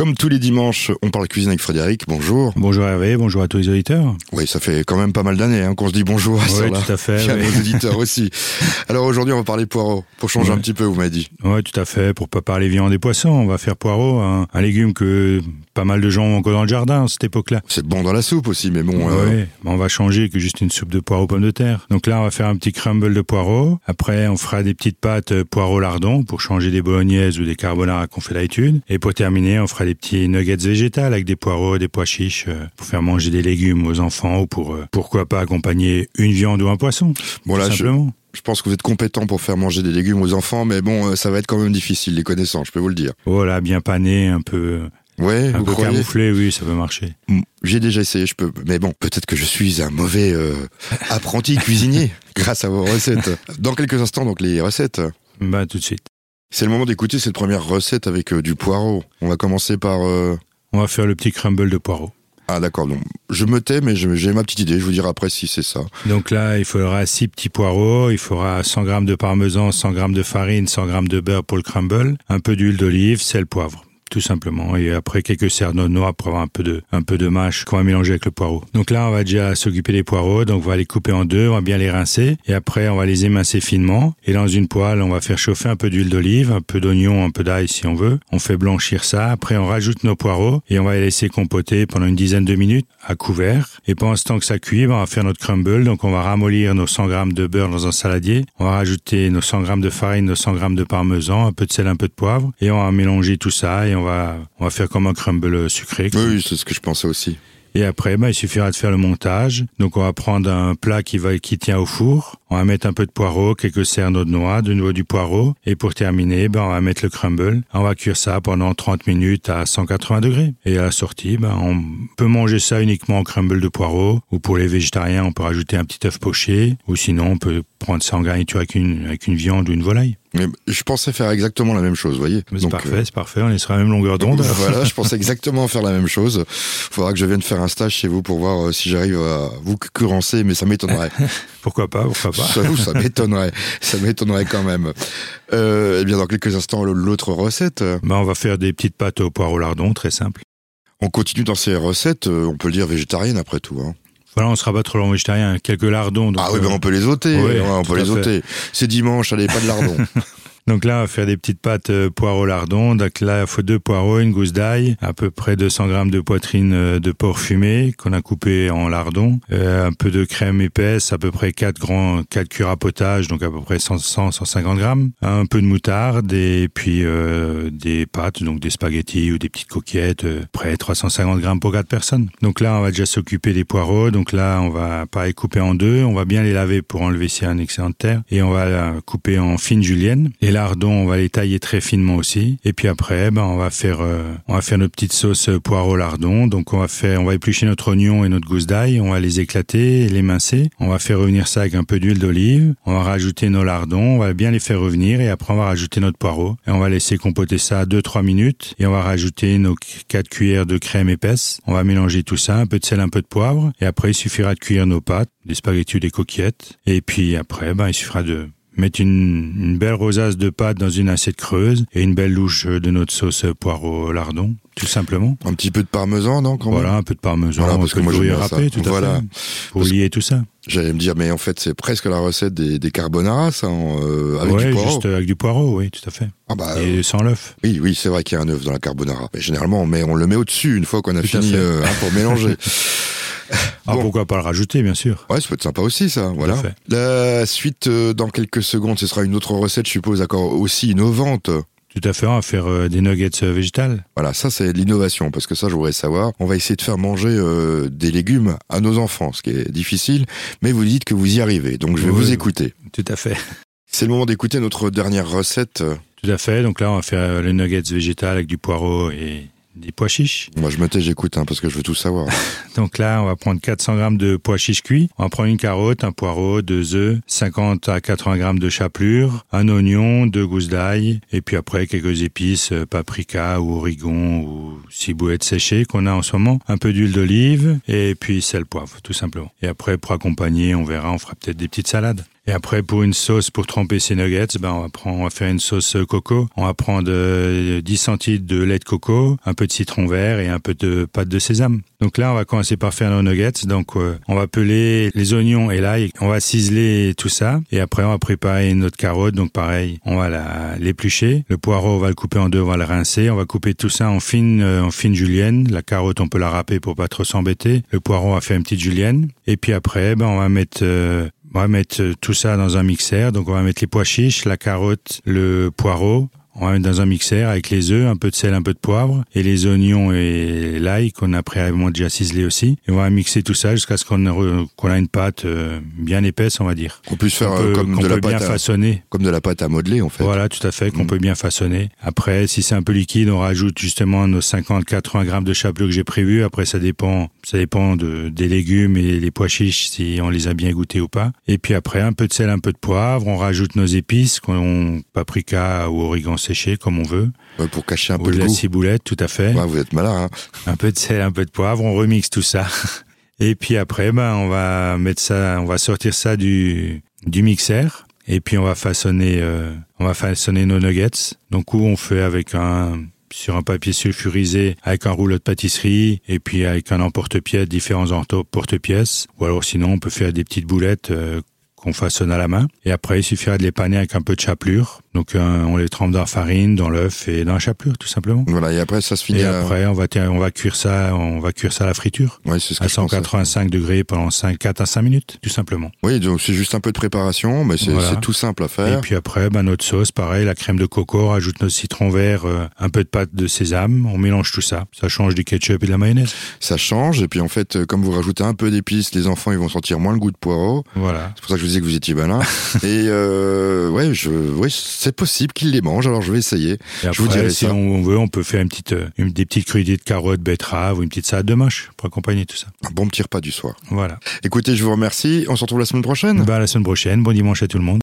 Comme tous les dimanches, on parle cuisine avec Frédéric. Bonjour. Bonjour Hervé, bonjour à tous les auditeurs. Oui, ça fait quand même pas mal d'années hein, qu'on se dit bonjour à Oui, tout à fait. Et à nos auditeurs aussi. Alors aujourd'hui, on va parler poireaux, pour changer Ouais. un petit peu, vous m'avez dit. Oui, tout à fait. Pour pas parler viande et poisson, on va faire poireau, un, un légume que pas mal de gens ont encore dans le jardin à cette époque-là. C'est bon dans la soupe aussi, mais bon... euh, mais on va changer que juste une soupe de poireaux pommes de terre. Donc là, on va faire un petit crumble de poireaux. Après, on fera des petites pâtes euh, poireaux lardons pour changer des bolognaises ou des carbonara qu'on fait d'habitude. Et pour terminer, on fera des petits nuggets végétales avec des poireaux, des pois chiches euh, pour faire manger des légumes aux enfants ou pour euh, pourquoi pas accompagner une viande ou un poisson. Bon, là, tout je- simplement. Je pense que vous êtes compétent pour faire manger des légumes aux enfants, mais bon, euh, ça va être quand même difficile, les connaissants, je peux vous le dire. Voilà, bien pané, un peu, Ouais, un vous peu croyez camouflé, oui, ça peut marcher. J'ai déjà essayé, je peux. Mais bon, peut-être que je suis un mauvais euh, apprenti cuisinier grâce à vos recettes. Dans quelques instants, donc les recettes. Bah, tout de suite. C'est le moment d'écouter cette première recette avec euh, du poireau. On va commencer par. euh, On va faire le petit crumble de poireaux. Ah d'accord, donc je me tais, mais je- j'ai ma petite idée. Je vous dirai après si c'est ça. Donc là, il faudra 6 petits poireaux, il faudra 100 grammes de parmesan, 100 grammes de farine, 100 grammes de beurre pour le crumble, un peu d'huile d'olive, sel, poivre. Tout simplement. Et après, quelques cerneaux noix pour avoir un peu de, un peu de mâche qu'on va mélanger avec le poireau. Donc là, on va déjà s'occuper des poireaux. Donc, on va les couper en deux, on va bien les rincer. Et après, on va les émincer finement. Et dans une poêle, on va faire chauffer un peu d'huile d'olive, un peu d'oignon, un peu d'ail si on veut. On fait blanchir ça. Après, on rajoute nos poireaux et on va les laisser compoter pendant une dizaine de minutes à couvert. Et pendant ce temps que ça cuit, ben, on va faire notre crumble. Donc, on va ramollir nos 100 grammes de beurre dans un saladier. On va rajouter nos 100 grammes de farine, nos 100 grammes de parmesan, un peu de sel, un peu de poivre. Et on va mélanger tout ça et on va, on va faire comme un crumble sucré. Oui, oui, c'est ce que je pensais aussi. Et après, ben, il suffira de faire le montage. Donc, on va prendre un plat qui va, qui tient au four. On va mettre un peu de poireau, quelques cerneaux de noix, de nouveau du poireau. Et pour terminer, ben, on va mettre le crumble. On va cuire ça pendant 30 minutes à 180 degrés. Et à la sortie, ben, on peut manger ça uniquement en crumble de poireau. Ou pour les végétariens, on peut rajouter un petit œuf poché. Ou sinon, on peut prendre ça en garniture avec une, avec une viande ou une volaille. Mais je pensais faire exactement la même chose, vous voyez. C'est parfait, euh, c'est parfait. On est sur la même longueur d'onde. voilà, je pensais exactement faire la même chose. Faudra que je vienne faire un stage chez vous pour voir euh, si j'arrive à vous concurrencer, mais ça m'étonnerait. Pourquoi pas, pourquoi pas. J'avoue, ça m'étonnerait. Ça m'étonnerait quand même. Euh, eh bien, dans quelques instants, l'autre recette. Ben, on va faire des petites pâtes au poireau lardon, très simple. On continue dans ces recettes, on peut le dire végétarienne après tout. Hein. Voilà, on sera pas trop long végétarien. Quelques lardons. donc, ah oui, euh, ben on peut les ôter. oui, Ouais, on peut les ôter. C'est dimanche, allez, pas de lardon. Donc là, on va faire des petites pâtes euh, poireaux lardons. Donc là, il faut deux poireaux, une gousse d'ail, à peu près 200 grammes de poitrine euh, de porc fumé qu'on a coupé en lardons, euh, un peu de crème épaisse, à peu près 4 grands, 4 cuillères à potage, donc à peu près 100, 100 150 grammes, un peu de moutarde et puis des pâtes, donc des spaghettis ou des petites coquillettes, euh, près 350 grammes pour 4 personnes. Donc là, on va déjà s'occuper des poireaux. Donc là, on va les couper en deux, on va bien les laver pour enlever a un excédent de terre et on va couper en fines juliennes. Les lardons, on va les tailler très finement aussi. Et puis après, ben, on va faire, euh, on va faire notre petite sauce euh, poireau lardon. Donc on va faire, on va éplucher notre oignon et notre gousse d'ail. On va les éclater et les mincer. On va faire revenir ça avec un peu d'huile d'olive. On va rajouter nos lardons. On va bien les faire revenir et après on va rajouter notre poireau. Et on va laisser compoter ça 2-3 minutes. Et on va rajouter nos 4 cuillères de crème épaisse. On va mélanger tout ça, un peu de sel, un peu de poivre. Et après, il suffira de cuire nos pâtes, des spaghettis ou des coquillettes. Et puis après, ben, il suffira de mettre une, une belle rosace de pâte dans une assiette creuse et une belle louche de notre sauce poireau lardon, tout simplement. un petit peu de parmesan, non quand même Voilà, un peu de parmesan, Voilà, un parce peu que moi, de ça. râpé, tout à Voilà. fait. Pour Parce- lier tout ça. J'allais me dire, mais en fait, c'est presque la recette des, des carbonara, ça, en, euh, avec ouais, du poireau. juste avec du poireau, oui, tout à fait. Ah bah, et sans l'œuf. Oui, oui, c'est vrai qu'il y a un œuf dans la carbonara. Mais généralement, on, met, on le met au-dessus une fois qu'on a Tout à fini euh, hein, pour mélanger. Ah, Bon. pourquoi pas le rajouter, bien sûr. Ouais, ça peut être sympa aussi, ça. Voilà. fait. La suite, euh, dans quelques secondes, ce sera une autre recette, je suppose, encore aussi innovante. Tout à fait, on va faire euh, des nuggets euh, végétales. Voilà, ça, c'est de l'innovation, parce que ça, je voudrais savoir. On va essayer de faire manger euh, des légumes à nos enfants, ce qui est difficile, mais vous dites que vous y arrivez, donc je vais Oui. vous écouter. Tout à fait. C'est le moment d'écouter notre dernière recette. Tout à fait. Donc là, on va faire les nuggets végétales avec du poireau et des pois chiches. Moi, je me tais, j'écoute, hein, parce que je veux tout savoir. Donc là, on va prendre 400 grammes de pois chiches cuits. On va prendre une carotte, un poireau, deux œufs, 50 à 80 grammes de chapelure, un oignon, deux gousses d'ail, et puis après quelques épices, euh, paprika ou origon ou ciboulette séchée qu'on a en ce moment, un peu d'huile d'olive et puis sel, poivre, tout simplement. Et après, pour accompagner, on verra, on fera peut-être des petites salades. Et après, pour une sauce pour tremper ces nuggets, ben, on va prendre, on va faire une sauce coco. On va prendre 10 centilitres de lait de coco, un peu de citron vert et un peu de pâte de sésame. Donc là, on va commencer par faire nos nuggets. Donc, on va peler les oignons et l'ail. On va ciseler tout ça. Et après, on va préparer notre carotte. Donc, pareil, on va l'éplucher. Le poireau, on va le couper en deux, on va le rincer. On va couper tout ça en fine, en fine julienne. La carotte, on peut la râper pour pas trop s'embêter. Le poireau, on va faire une petite julienne. Et puis après, ben, on va mettre, euh, on va mettre tout ça dans un mixeur. Donc, on va mettre les pois chiches, la carotte, le poireau. On va mettre dans un mixeur avec les œufs, un peu de sel, un peu de poivre et les oignons et l'ail qu'on a préalablement déjà ciselé aussi. Et on va mixer tout ça jusqu'à ce qu'on a une pâte euh, bien épaisse, on va dire. Qu'on puisse faire euh, comme de la pâte bien à, façonner. Comme de la pâte à modeler en fait. Voilà, tout à fait, qu'on mm. peut bien façonner. Après, si c'est un peu liquide, on rajoute justement nos 50-80 grammes de chapelure que j'ai prévu. Après, ça dépend, ça dépend de, des légumes et les pois chiches si on les a bien goûtés ou pas. Et puis après, un peu de sel, un peu de poivre. On rajoute nos épices, qu'on paprika ou origan comme on veut. pour cacher un Ou peu de le la ciboulette, tout à fait. Ouais, vous êtes malin. Hein. Un peu de sel, un peu de poivre, on remixe tout ça. Et puis après, ben, on va mettre ça, on va sortir ça du, du mixeur. Et puis on va façonner, euh, on va façonner nos nuggets. Donc où on fait avec un, sur un papier sulfurisé avec un rouleau de pâtisserie et puis avec un emporte-pièce, différents emporte-pièces. Ou alors sinon on peut faire des petites boulettes euh, qu'on façonne à la main. Et après, il suffira de les paner avec un peu de chapelure. Donc, euh, on les trempe dans la farine, dans l'œuf et dans la chapelure, tout simplement. Voilà. Et après, ça se finit. Et à... après, on va, on va cuire ça, on va cuire ça à la friture. Ouais, c'est ce que à je pensais. 185 degrés pendant 5, 4 à 5 minutes, tout simplement. Oui, donc c'est juste un peu de préparation, mais c'est Voilà. tout simple à faire. Et puis après, ben, notre sauce, pareil, la crème de coco, on rajoute notre citron vert, euh, un peu de pâte de sésame, on mélange tout ça. Ça change du ketchup et de la mayonnaise. Ça change. Et puis en fait, euh, comme vous rajoutez un peu d'épices, les enfants ils vont sentir moins le goût de poireau. Voilà. C'est pour ça que je vous disais que vous étiez malin. et euh, ouais, je, ouais, c'est possible qu'ils les mangent. Alors je vais essayer. Et Je vous dirai si ça. on veut, on peut faire une petite, euh, une, des petites crudités de carottes, betteraves ou une petite salade de mâche pour accompagner tout ça. Un bon petit repas du soir. Voilà. Écoutez, je vous remercie. On se retrouve la semaine prochaine. Bah, la semaine prochaine. Bon dimanche à tout le monde.